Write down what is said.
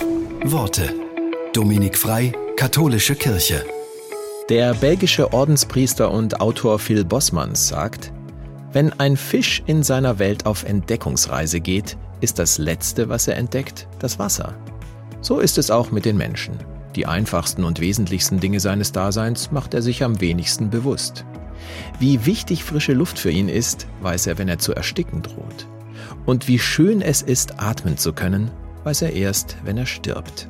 Worte. Dominik Frei, Katholische Kirche. Der belgische Ordenspriester und Autor Phil Bosmans sagt, wenn ein Fisch in seiner Welt auf Entdeckungsreise geht, ist das Letzte, was er entdeckt, das Wasser. So ist es auch mit den Menschen. Die einfachsten und wesentlichsten Dinge seines Daseins macht er sich am wenigsten bewusst. Wie wichtig frische Luft für ihn ist, weiß er, wenn er zu ersticken droht. Und wie schön es ist, atmen zu können, weiß er erst, wenn er stirbt.